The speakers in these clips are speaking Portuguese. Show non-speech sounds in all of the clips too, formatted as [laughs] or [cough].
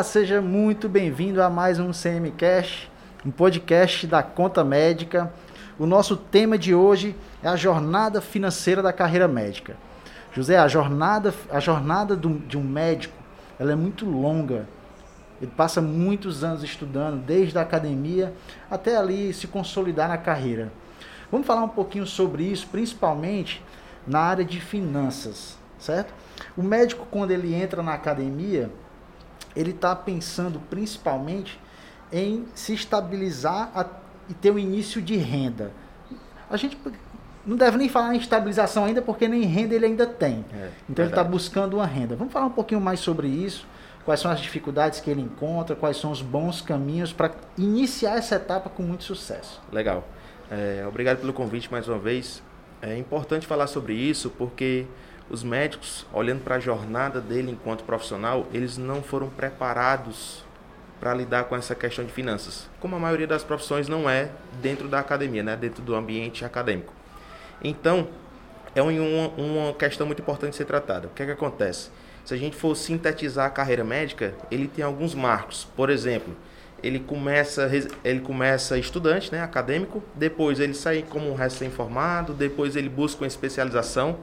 Olá, seja muito bem-vindo a mais um CMcast, um podcast da Conta Médica. O nosso tema de hoje é a jornada financeira da carreira médica. José, a jornada, a jornada do, de um médico, ela é muito longa. Ele passa muitos anos estudando, desde a academia até ali se consolidar na carreira. Vamos falar um pouquinho sobre isso, principalmente na área de finanças, certo? O médico, quando ele entra na academia, ele está pensando principalmente em se estabilizar a, e ter um início de renda. A gente não deve nem falar em estabilização ainda, porque nem renda ele ainda tem. É, então ele está buscando uma renda. Vamos falar um pouquinho mais sobre isso, quais são as dificuldades que ele encontra, quais são os bons caminhos para iniciar essa etapa com muito sucesso. Legal. É, obrigado pelo convite mais uma vez. É importante falar sobre isso porque os médicos, olhando para a jornada dele enquanto profissional, eles não foram preparados para lidar com essa questão de finanças, como a maioria das profissões não é dentro da academia, né? dentro do ambiente acadêmico. Então, é uma, uma questão muito importante ser tratada. O que é que acontece? Se a gente for sintetizar a carreira médica, ele tem alguns marcos. Por exemplo, ele começa, ele começa estudante, né, acadêmico, depois ele sai como um recém-formado, depois ele busca uma especialização,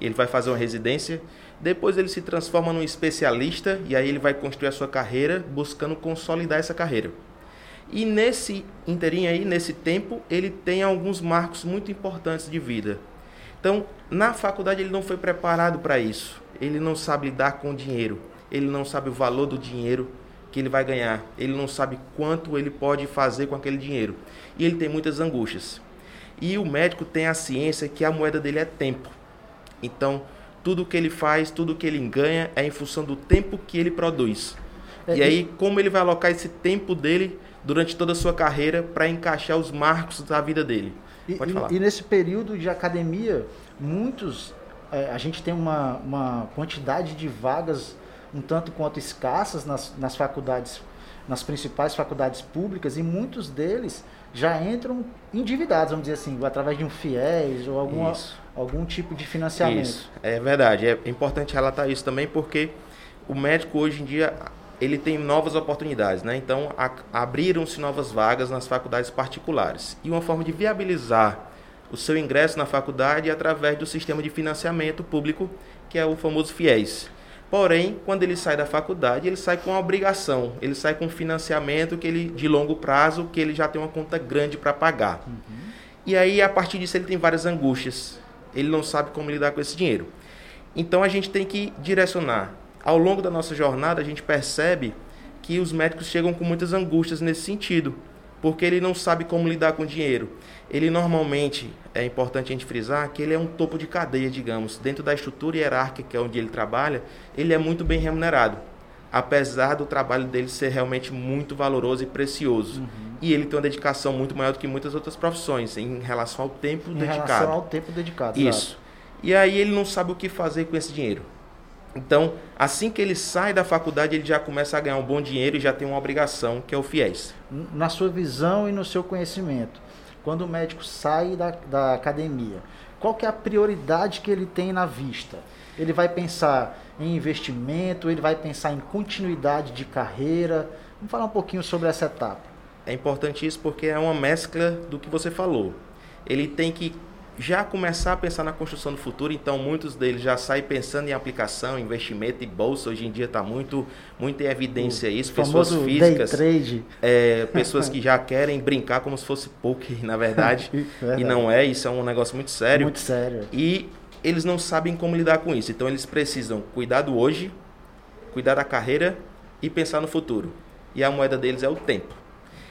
ele vai fazer uma residência, depois ele se transforma num especialista e aí ele vai construir a sua carreira buscando consolidar essa carreira. E nesse inteirinho aí, nesse tempo, ele tem alguns marcos muito importantes de vida. Então, na faculdade ele não foi preparado para isso. Ele não sabe lidar com o dinheiro. Ele não sabe o valor do dinheiro que ele vai ganhar. Ele não sabe quanto ele pode fazer com aquele dinheiro. E ele tem muitas angústias. E o médico tem a ciência que a moeda dele é tempo. Então, tudo que ele faz, tudo que ele ganha é em função do tempo que ele produz. É, e aí, como ele vai alocar esse tempo dele durante toda a sua carreira para encaixar os marcos da vida dele? Pode e, falar. E, e nesse período de academia, muitos. É, a gente tem uma, uma quantidade de vagas um tanto quanto escassas nas, nas faculdades, nas principais faculdades públicas, e muitos deles já entram endividados, vamos dizer assim, através de um FIES ou alguma, algum tipo de financiamento. Isso, é verdade. É importante relatar isso também porque o médico hoje em dia ele tem novas oportunidades, né? Então abriram-se novas vagas nas faculdades particulares e uma forma de viabilizar o seu ingresso na faculdade é através do sistema de financiamento público que é o famoso FIES. Porém, quando ele sai da faculdade, ele sai com a obrigação, ele sai com financiamento que ele de longo prazo, que ele já tem uma conta grande para pagar. Uhum. E aí, a partir disso, ele tem várias angústias. Ele não sabe como lidar com esse dinheiro. Então, a gente tem que direcionar. Ao longo da nossa jornada, a gente percebe que os médicos chegam com muitas angústias nesse sentido porque ele não sabe como lidar com o dinheiro. Ele normalmente, é importante a gente frisar, que ele é um topo de cadeia, digamos. Dentro da estrutura hierárquica onde ele trabalha, ele é muito bem remunerado. Apesar do trabalho dele ser realmente muito valoroso e precioso. Uhum. E ele tem uma dedicação muito maior do que muitas outras profissões em relação ao tempo em dedicado. Em relação ao tempo dedicado. Isso. E aí ele não sabe o que fazer com esse dinheiro. Então, assim que ele sai da faculdade, ele já começa a ganhar um bom dinheiro e já tem uma obrigação, que é o FIES. Na sua visão e no seu conhecimento, quando o médico sai da, da academia, qual que é a prioridade que ele tem na vista? Ele vai pensar em investimento, ele vai pensar em continuidade de carreira? Vamos falar um pouquinho sobre essa etapa. É importante isso porque é uma mescla do que você falou. Ele tem que já começar a pensar na construção do futuro, então muitos deles já saem pensando em aplicação, investimento e bolsa. Hoje em dia está muito, muito em evidência o isso. Pessoas físicas, é, pessoas que já querem brincar como se fosse poker, [laughs] na [laughs] verdade, e não é. Isso é um negócio muito sério. Muito sério. E eles não sabem como lidar com isso. Então eles precisam cuidar do hoje, cuidar da carreira e pensar no futuro. E a moeda deles é o tempo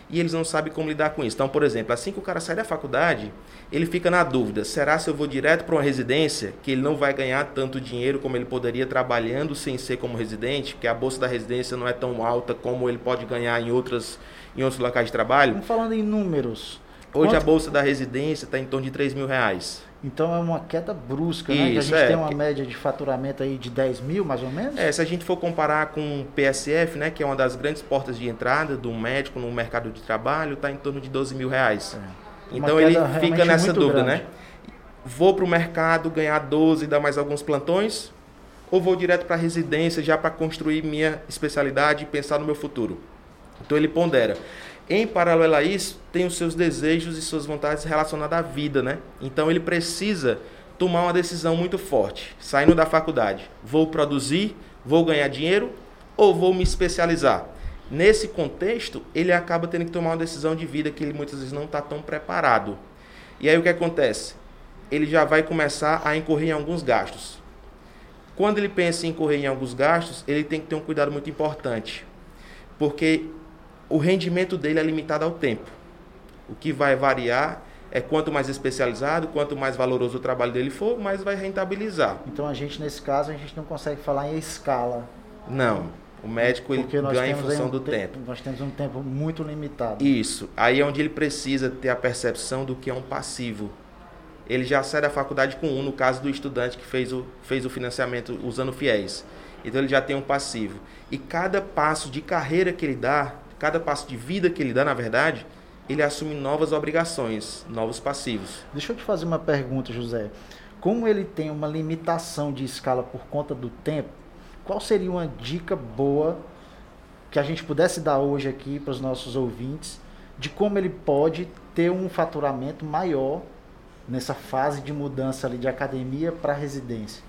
e eles não sabem como lidar com isso. Então, por exemplo, assim que o cara sai da faculdade, ele fica na dúvida: será se eu vou direto para uma residência, que ele não vai ganhar tanto dinheiro como ele poderia trabalhando sem ser como residente, que a bolsa da residência não é tão alta como ele pode ganhar em, outras, em outros locais de trabalho? Estamos falando em números. Hoje Quanto? a bolsa da residência está em torno de 3 mil reais. Então é uma queda brusca, Isso, né? Que a gente é. tem uma média de faturamento aí de 10 mil, mais ou menos? É, se a gente for comparar com o PSF, né, que é uma das grandes portas de entrada do médico no mercado de trabalho, está em torno de 12 mil reais. É. Então ele fica nessa dúvida, né? grande. né? Vou para o mercado ganhar 12 e dar mais alguns plantões? ou vou direto para a residência já para construir minha especialidade e pensar no meu futuro. Então ele pondera. Em paralelo a isso, tem os seus desejos e suas vontades relacionadas à vida, né? Então ele precisa tomar uma decisão muito forte, saindo da faculdade. Vou produzir, vou ganhar dinheiro ou vou me especializar? Nesse contexto, ele acaba tendo que tomar uma decisão de vida que ele muitas vezes não está tão preparado. E aí o que acontece? Ele já vai começar a incorrer em alguns gastos. Quando ele pensa em incorrer em alguns gastos, ele tem que ter um cuidado muito importante, porque o rendimento dele é limitado ao tempo. O que vai variar é quanto mais especializado, quanto mais valoroso o trabalho dele for, mais vai rentabilizar. Então a gente nesse caso a gente não consegue falar em escala. Não. O médico ele ganha em função um do te tempo. Nós temos um tempo muito limitado. Isso. Aí é onde ele precisa ter a percepção do que é um passivo. Ele já sai da faculdade com um, no caso do estudante que fez o, fez o financiamento usando fiéis. Então ele já tem um passivo. E cada passo de carreira que ele dá, cada passo de vida que ele dá, na verdade, ele assume novas obrigações, novos passivos. Deixa eu te fazer uma pergunta, José. Como ele tem uma limitação de escala por conta do tempo, qual seria uma dica boa que a gente pudesse dar hoje aqui para os nossos ouvintes de como ele pode ter um faturamento maior nessa fase de mudança ali de academia para residência?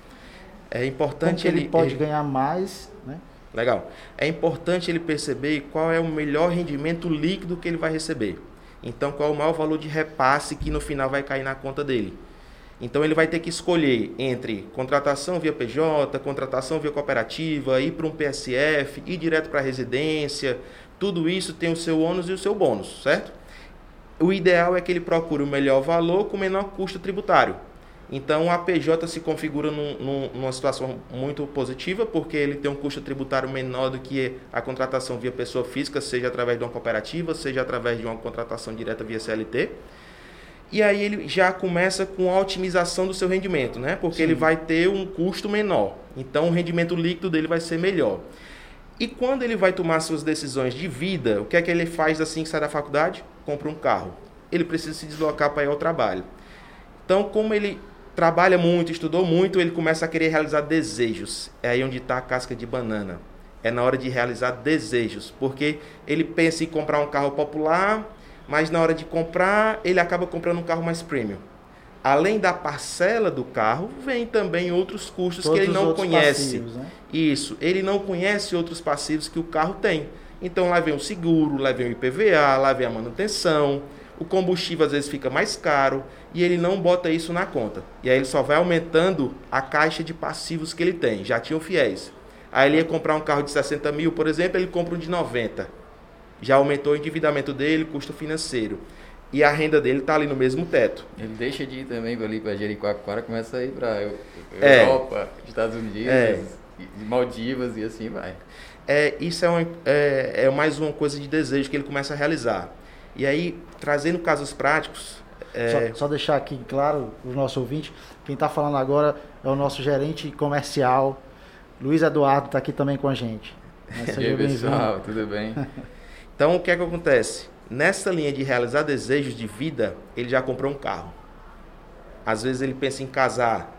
É importante ele, ele pode ele... ganhar mais, né? Legal. É importante ele perceber qual é o melhor rendimento líquido que ele vai receber. Então, qual é o maior valor de repasse que no final vai cair na conta dele? Então, ele vai ter que escolher entre contratação via PJ, contratação via cooperativa, ir para um PSF, ir direto para a residência. Tudo isso tem o seu ônus e o seu bônus, certo? O ideal é que ele procure o melhor valor com o menor custo tributário. Então, a PJ se configura num, num, numa situação muito positiva, porque ele tem um custo tributário menor do que a contratação via pessoa física, seja através de uma cooperativa, seja através de uma contratação direta via CLT. E aí ele já começa com a otimização do seu rendimento, né? Porque Sim. ele vai ter um custo menor. Então, o rendimento líquido dele vai ser melhor. E quando ele vai tomar suas decisões de vida, o que é que ele faz assim que sai da faculdade? Compra um carro. Ele precisa se deslocar para ir ao trabalho. Então, como ele trabalha muito, estudou muito, ele começa a querer realizar desejos. É aí onde está a casca de banana. É na hora de realizar desejos, porque ele pensa em comprar um carro popular, mas na hora de comprar, ele acaba comprando um carro mais premium. Além da parcela do carro, vem também outros custos Todos que ele não conhece. Passivos, né? Isso, ele não conhece outros passivos que o carro tem. Então lá vem o seguro, lá vem o IPVA, lá vem a manutenção, o combustível às vezes fica mais caro e ele não bota isso na conta. E aí ele só vai aumentando a caixa de passivos que ele tem. Já tinha o fiéis. Aí ele ia comprar um carro de 60 mil, por exemplo, ele compra um de 90. Já aumentou o endividamento dele, custo financeiro. E a renda dele está ali no mesmo teto. Ele deixa de ir também ali para Jericoacoara, começa a ir para é. Europa, é, Estados Unidos, é. Maldivas e assim vai. É, isso é, uma, é, é mais uma coisa de desejo que ele começa a realizar. E aí, trazendo casos práticos. É... Só, só, deixar aqui claro, o nosso ouvinte, quem está falando agora é o nosso gerente comercial, Luiz Eduardo, está aqui também com a gente. e aí, pessoal, tudo bem? [laughs] então, o que é que acontece? Nessa linha de realizar desejos de vida, ele já comprou um carro. Às vezes ele pensa em casar,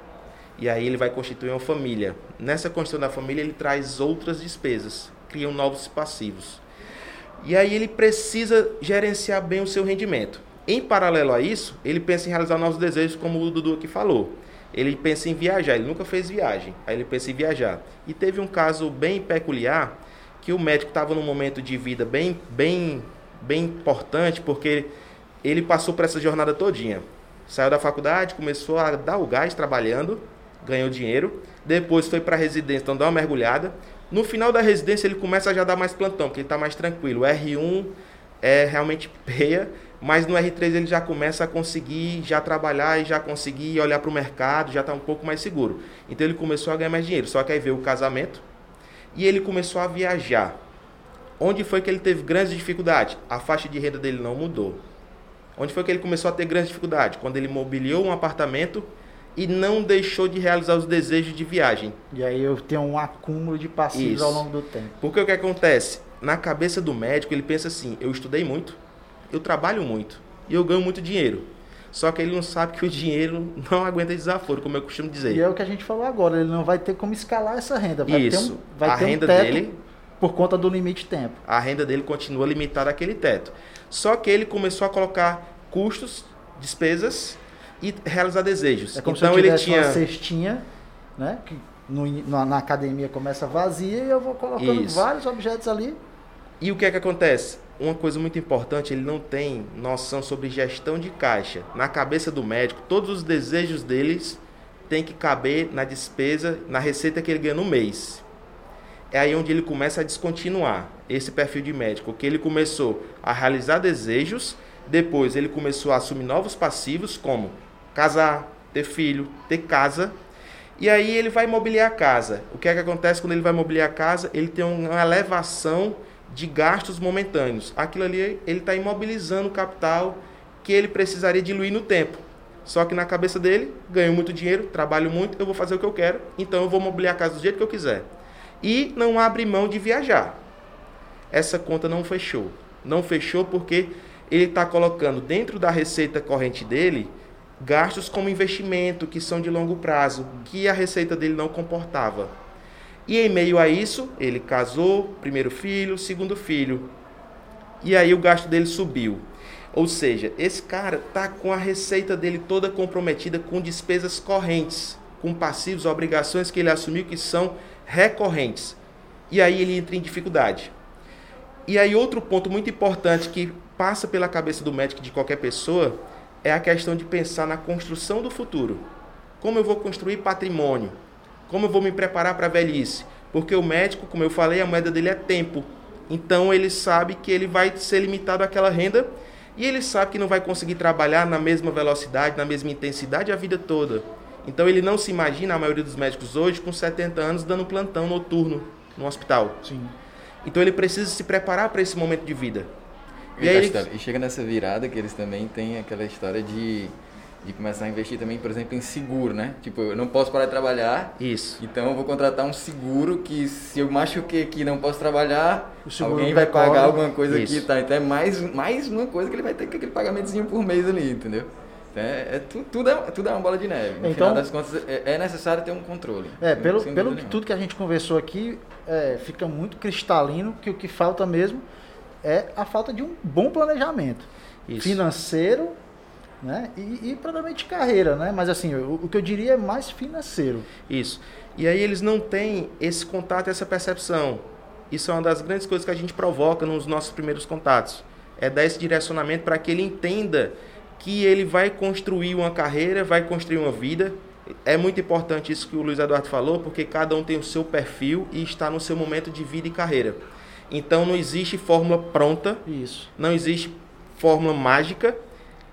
e aí ele vai constituir uma família. Nessa construção da família, ele traz outras despesas, cria novos passivos. E aí ele precisa gerenciar bem o seu rendimento. Em paralelo a isso, ele pensa em realizar novos desejos, como o Dudu aqui falou. Ele pensa em viajar, ele nunca fez viagem, aí ele pensa em viajar. E teve um caso bem peculiar, que o médico estava num momento de vida bem, bem, bem importante, porque ele passou por essa jornada todinha. Saiu da faculdade, começou a dar o gás trabalhando, ganhou dinheiro, depois foi para a residência, então dá uma mergulhada, no final da residência ele começa a já dar mais plantão, porque ele está mais tranquilo. O R1 é realmente peia, mas no R3 ele já começa a conseguir já trabalhar e já conseguir olhar para o mercado, já está um pouco mais seguro. Então ele começou a ganhar mais dinheiro. Só que aí veio o casamento e ele começou a viajar. Onde foi que ele teve grandes dificuldades? A faixa de renda dele não mudou. Onde foi que ele começou a ter grandes dificuldades? Quando ele mobiliou um apartamento e não deixou de realizar os desejos de viagem. E aí eu tenho um acúmulo de passivos Isso. ao longo do tempo. Porque o que acontece? Na cabeça do médico, ele pensa assim: eu estudei muito, eu trabalho muito e eu ganho muito dinheiro. Só que ele não sabe que o dinheiro [laughs] não aguenta desaforo, como eu costumo dizer. E é o que a gente falou agora, ele não vai ter como escalar essa renda. Vai Isso. Ter um, vai a ter renda um teto dele, por conta do limite de tempo. a renda dele continua limitada àquele teto. Só que ele começou a colocar custos, despesas e realizar desejos. É como então se eu ele tivesse tinha uma cestinha, né? Que no, na, na academia começa vazia e eu vou colocando Isso. vários objetos ali. E o que é que acontece? Uma coisa muito importante, ele não tem noção sobre gestão de caixa. Na cabeça do médico, todos os desejos deles têm que caber na despesa, na receita que ele ganha no mês. É aí onde ele começa a descontinuar esse perfil de médico, que ele começou a realizar desejos, depois ele começou a assumir novos passivos, como casar, ter filho, ter casa, e aí ele vai mobiliar a casa. O que é que acontece quando ele vai mobiliar a casa? Ele tem uma elevação de gastos momentâneos. Aquilo ali ele está imobilizando o capital que ele precisaria diluir no tempo. Só que na cabeça dele, ganho muito dinheiro, trabalho muito, eu vou fazer o que eu quero, então eu vou mobiliar a casa do jeito que eu quiser. E não abre mão de viajar. Essa conta não fechou. Não fechou porque ele está colocando dentro da receita corrente dele gastos como investimento, que são de longo prazo, que a receita dele não comportava. E em meio a isso, ele casou, primeiro filho, segundo filho. E aí o gasto dele subiu. Ou seja, esse cara tá com a receita dele toda comprometida com despesas correntes, com passivos, obrigações que ele assumiu que são recorrentes. E aí ele entra em dificuldade. E aí outro ponto muito importante que passa pela cabeça do médico de qualquer pessoa é a questão de pensar na construção do futuro. Como eu vou construir patrimônio? Como eu vou me preparar para a velhice? Porque o médico, como eu falei, a moeda dele é tempo. Então ele sabe que ele vai ser limitado àquela renda e ele sabe que não vai conseguir trabalhar na mesma velocidade, na mesma intensidade a vida toda. Então ele não se imagina, a maioria dos médicos hoje, com 70 anos, dando plantão noturno no hospital. Sim. Então ele precisa se preparar para esse momento de vida. E, aí e chega nessa virada que eles também têm aquela história de, de começar a investir também, por exemplo, em seguro, né? Tipo, eu não posso parar de trabalhar, Isso. então eu vou contratar um seguro que se eu machuquei aqui e não posso trabalhar, alguém vai pagar alguma coisa Isso. aqui, tá? Então é mais, mais uma coisa que ele vai ter que aquele pagamentozinho por mês ali, entendeu? Então é, é tu- tudo, é, tudo é uma bola de neve. No Então- final das contas, é, é necessário ter um controle. É, pelo, pelo nenhuma. tudo que a gente conversou aqui, é, fica muito cristalino que o que falta mesmo é a falta de um bom planejamento Isso. financeiro né? e, e provavelmente de carreira, né? Mas assim, o, o que eu diria é mais financeiro. Isso. E aí eles não têm esse contato, essa percepção. Isso é uma das grandes coisas que a gente provoca nos nossos primeiros contatos. É dar esse direcionamento para que ele entenda que ele vai construir uma carreira, vai construir uma vida. É muito importante isso que o Luiz Eduardo falou, porque cada um tem o seu perfil e está no seu momento de vida e carreira. Então não existe fórmula pronta, Isso. não existe fórmula mágica.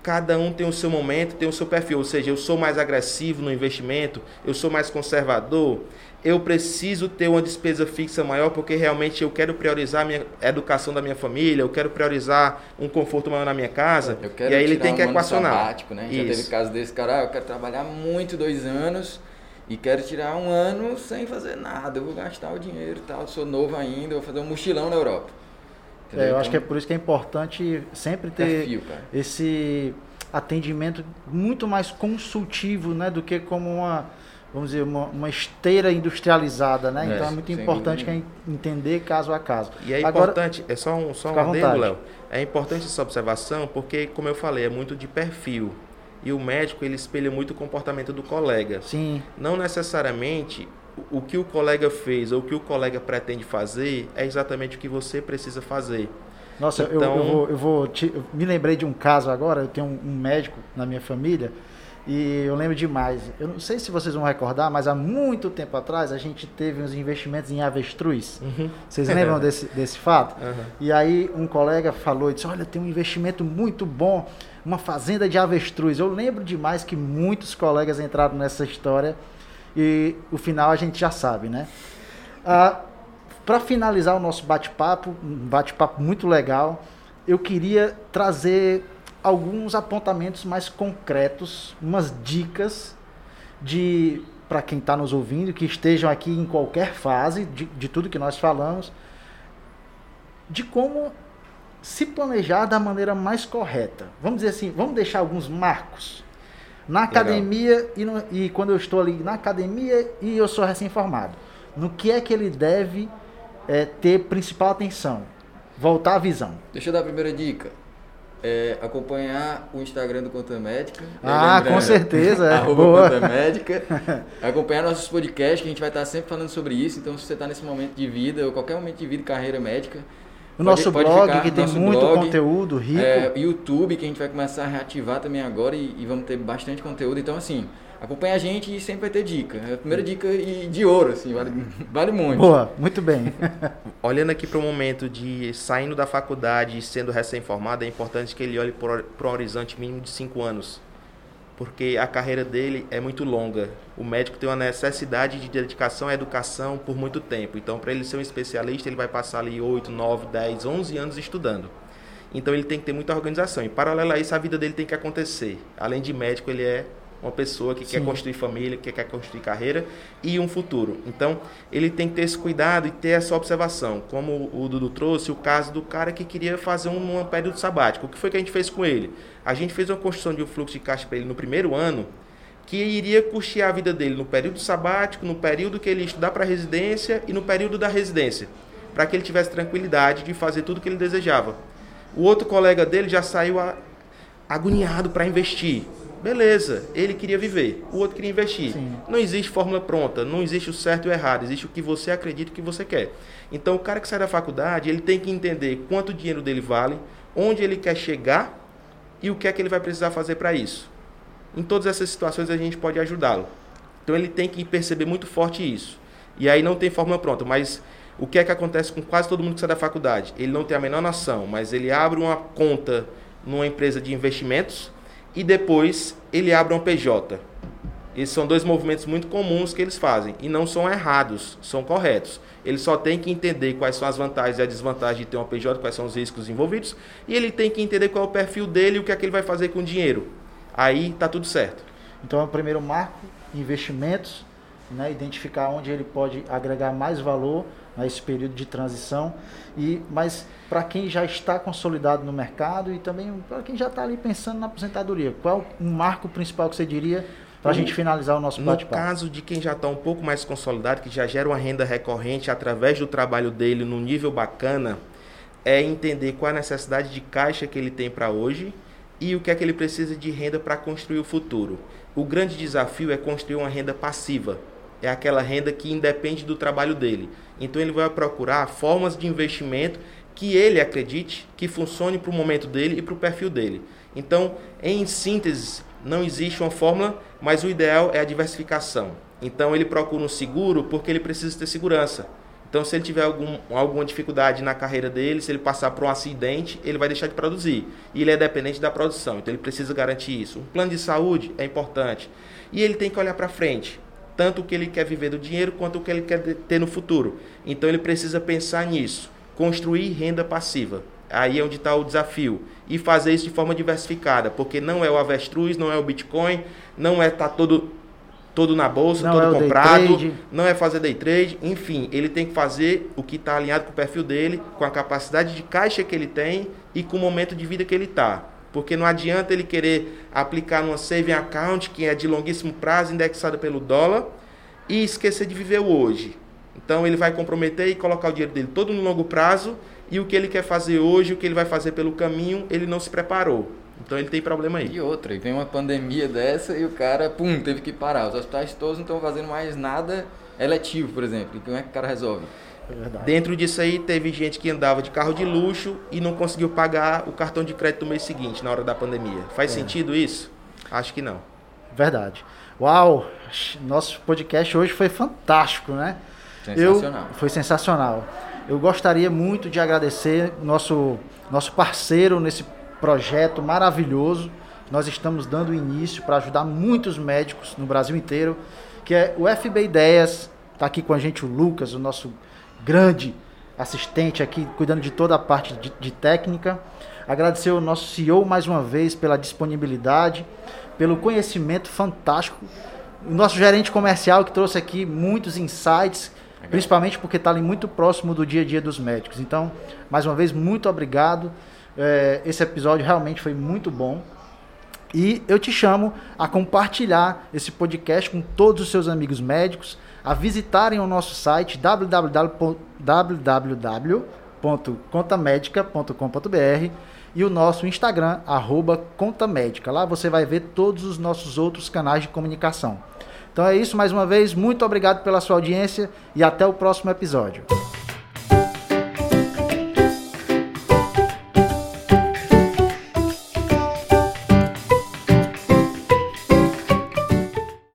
Cada um tem o seu momento, tem o seu perfil. Ou seja, eu sou mais agressivo no investimento, eu sou mais conservador, eu preciso ter uma despesa fixa maior porque realmente eu quero priorizar a minha educação da minha família, eu quero priorizar um conforto maior na minha casa. Eu quero e aí ele tem que um ano equacionar. sabático, né? Já teve caso desse cara, ah, eu quero trabalhar muito dois anos e quero tirar um ano sem fazer nada. Eu vou gastar o dinheiro e tal, sou novo ainda, vou fazer um mochilão na Europa. É, eu acho que é Então, por isso que é importante sempre ter perfil, esse atendimento muito mais consultivo, né, do que como uma, vamos dizer, uma, uma esteira industrializada, né? É, então é muito importante que é entender caso a caso. E é Agora- importante, é só um, só um adendo. Léo. É importante essa observação porque, como eu falei, é muito de perfil. E o médico, ele espelha muito o comportamento do colega. Sim, Não necessariamente o que o colega fez ou o que o colega pretende fazer é exatamente o que você precisa fazer. Nossa, eu- Então- eu, vou, eu vou te- eu me lembrei de um caso agora, eu tenho um, um médico na minha família e eu lembro demais. Eu não sei se vocês vão recordar, mas há muito tempo atrás a gente teve uns investimentos em avestruz. Vocês lembram [laughs] desse, desse fato? Aham. E aí um colega falou e disse, olha, tem um investimento muito bom, uma fazenda de avestruz. Eu lembro demais que muitos colegas entraram nessa história e o final a gente já sabe, né? Ah, Para finalizar o nosso bate-papo, um bate-papo muito legal, eu queria trazer alguns apontamentos mais concretos, umas dicas de para quem está nos ouvindo, que estejam aqui em qualquer fase de, de tudo que nós falamos, de como se planejar da maneira mais correta. Vamos dizer assim, vamos deixar alguns marcos. Na academia e, no, e, quando eu estou ali na academia e eu sou recém-formado. No que é que ele deve é, ter principal atenção? Voltar à visão. Deixa eu dar a primeira dica. É, acompanhar o Instagram do Conta Médica. Ah, com certeza. É. [laughs] Arroba Boa. Conta Médica. [laughs] acompanhar nossos podcasts, que a gente vai estar sempre falando sobre isso. Então, se você está nesse momento de vida, ou qualquer momento de vida, carreira médica, o nosso pode blog, ficar, que tem muito blog, conteúdo rico. É, YouTube, que a gente vai começar a reativar também agora e, e, vamos ter bastante conteúdo. Então, assim, acompanha a gente e sempre vai ter dica. É a primeira dica e de ouro, assim, vale, [laughs] vale muito. Boa, muito bem. [laughs] Olhando aqui para o momento de saindo da faculdade e sendo recém-formado, é importante que ele olhe para um horizonte mínimo de 5 anos porque a carreira dele é muito longa. O médico tem uma necessidade de dedicação à educação por muito tempo. Então, para ele ser um especialista, ele vai passar ali 8, 9, 10, 11 anos estudando. Então, ele tem que ter muita organização. E, paralelo a isso, a vida dele tem que acontecer. Além de médico, ele é uma pessoa que Sim. quer construir família, que quer construir carreira e um futuro. Então, ele tem que ter esse cuidado e ter essa observação. Como o Dudu trouxe, o caso do cara que queria fazer um, um período sabático. O que foi que a gente fez com ele? A gente fez uma construção de um fluxo de caixa para ele no primeiro ano, que iria custear a vida dele no período sabático, no período que ele estudar para a residência e no período da residência, para que ele tivesse tranquilidade de fazer tudo o que ele desejava. O outro colega dele já saiu agoniado para investir Beleza, ele queria viver, o outro queria investir. Sim. Não existe fórmula pronta, não existe o certo e o errado, existe o que você acredita e o que você quer. Então, o cara que sai da faculdade, ele tem que entender quanto o dinheiro dele vale, onde ele quer chegar e o que é que ele vai precisar fazer para isso. Em todas essas situações, a gente pode ajudá-lo. Então, ele tem que perceber muito forte isso. E aí não tem fórmula pronta, mas o que é que acontece com quase todo mundo que sai da faculdade? Ele não tem a menor noção, mas ele abre uma conta numa empresa de investimentos e depois ele abre um PJ. Esses são dois movimentos muito comuns que eles fazem e não são errados, são corretos. Ele só tem que entender quais são as vantagens e as desvantagens de ter um PJ, quais são os riscos envolvidos, e ele tem que entender qual é o perfil dele e o que é que ele vai fazer com o dinheiro. Aí tá tudo certo. Então, é o primeiro marco, investimentos, né, identificar onde ele pode agregar mais valor nesse período de transição. E, mas para quem já está consolidado no mercado e também para quem já está ali pensando na aposentadoria, qual o um marco principal que você diria para a gente finalizar o nosso bate-papo? No caso de quem já está um pouco mais consolidado, que já gera uma renda recorrente através do trabalho dele num nível bacana, é entender qual a necessidade de caixa que ele tem para hoje e o que é que ele precisa de renda para construir o futuro. O grande desafio é construir uma renda passiva. É aquela renda que independe do trabalho dele. Então ele vai procurar formas de investimento que ele acredite que funcione para o momento dele e para o perfil dele. Então, em síntese, não existe uma fórmula, mas o ideal é a diversificação. Então ele procura um seguro porque ele precisa ter segurança. Então, se ele tiver algum, alguma dificuldade na carreira dele, se ele passar por um acidente, ele vai deixar de produzir. E ele é dependente da produção, então ele precisa garantir isso. Um plano de saúde é importante. E ele tem que olhar para frente tanto o que ele quer viver do dinheiro quanto o que ele quer ter no futuro. Então ele precisa pensar nisso, construir renda passiva. Aí é onde está o desafio. E fazer isso de forma diversificada, porque não é o avestruz, não é o Bitcoin, não é estar tá todo, todo na bolsa, não todo é comprado, não é fazer day trade, enfim, ele tem que fazer o que está alinhado com o perfil dele, com a capacidade de caixa que ele tem e com o momento de vida que ele está. Porque não adianta ele querer aplicar numa saving account que é de longuíssimo prazo, indexada pelo dólar, e esquecer de viver o hoje. Então ele vai comprometer e colocar o dinheiro dele todo no longo prazo e o que ele quer fazer hoje, o que ele vai fazer pelo caminho, ele não se preparou. Então ele tem problema aí. E outra, vem uma pandemia dessa e o cara, pum, teve que parar. Os hospitais todos não estão fazendo mais nada eletivo, por exemplo. E como é que o cara resolve? É Dentro disso aí, teve gente que andava de carro de luxo e não conseguiu pagar o cartão de crédito no mês seguinte, na hora da pandemia. Faz é. sentido isso? Acho que não. Verdade. Uau! Nosso podcast hoje foi fantástico, né? Sensacional. Eu, foi sensacional. Eu gostaria muito de agradecer nosso, nosso parceiro nesse projeto maravilhoso. Nós estamos dando início para ajudar muitos médicos no Brasil inteiro, que é o FB Ideias. Está aqui com a gente o Lucas, o nosso grande assistente aqui, cuidando de toda a parte de, de técnica. Agradecer o nosso CEO mais uma vez pela disponibilidade, pelo conhecimento fantástico. O nosso gerente comercial que trouxe aqui muitos insights Legal. Principalmente porque está ali muito próximo do dia a dia dos médicos. Então, mais uma vez, muito obrigado. É, esse episódio realmente foi muito bom. E eu te chamo a compartilhar esse podcast com todos os seus amigos médicos, a visitarem o nosso site www.contamedica.com.br e o nosso Instagram, arroba Contamédica. Lá você vai ver todos os nossos outros canais de comunicação. Então é isso, mais uma vez, muito obrigado pela sua audiência e até o próximo episódio.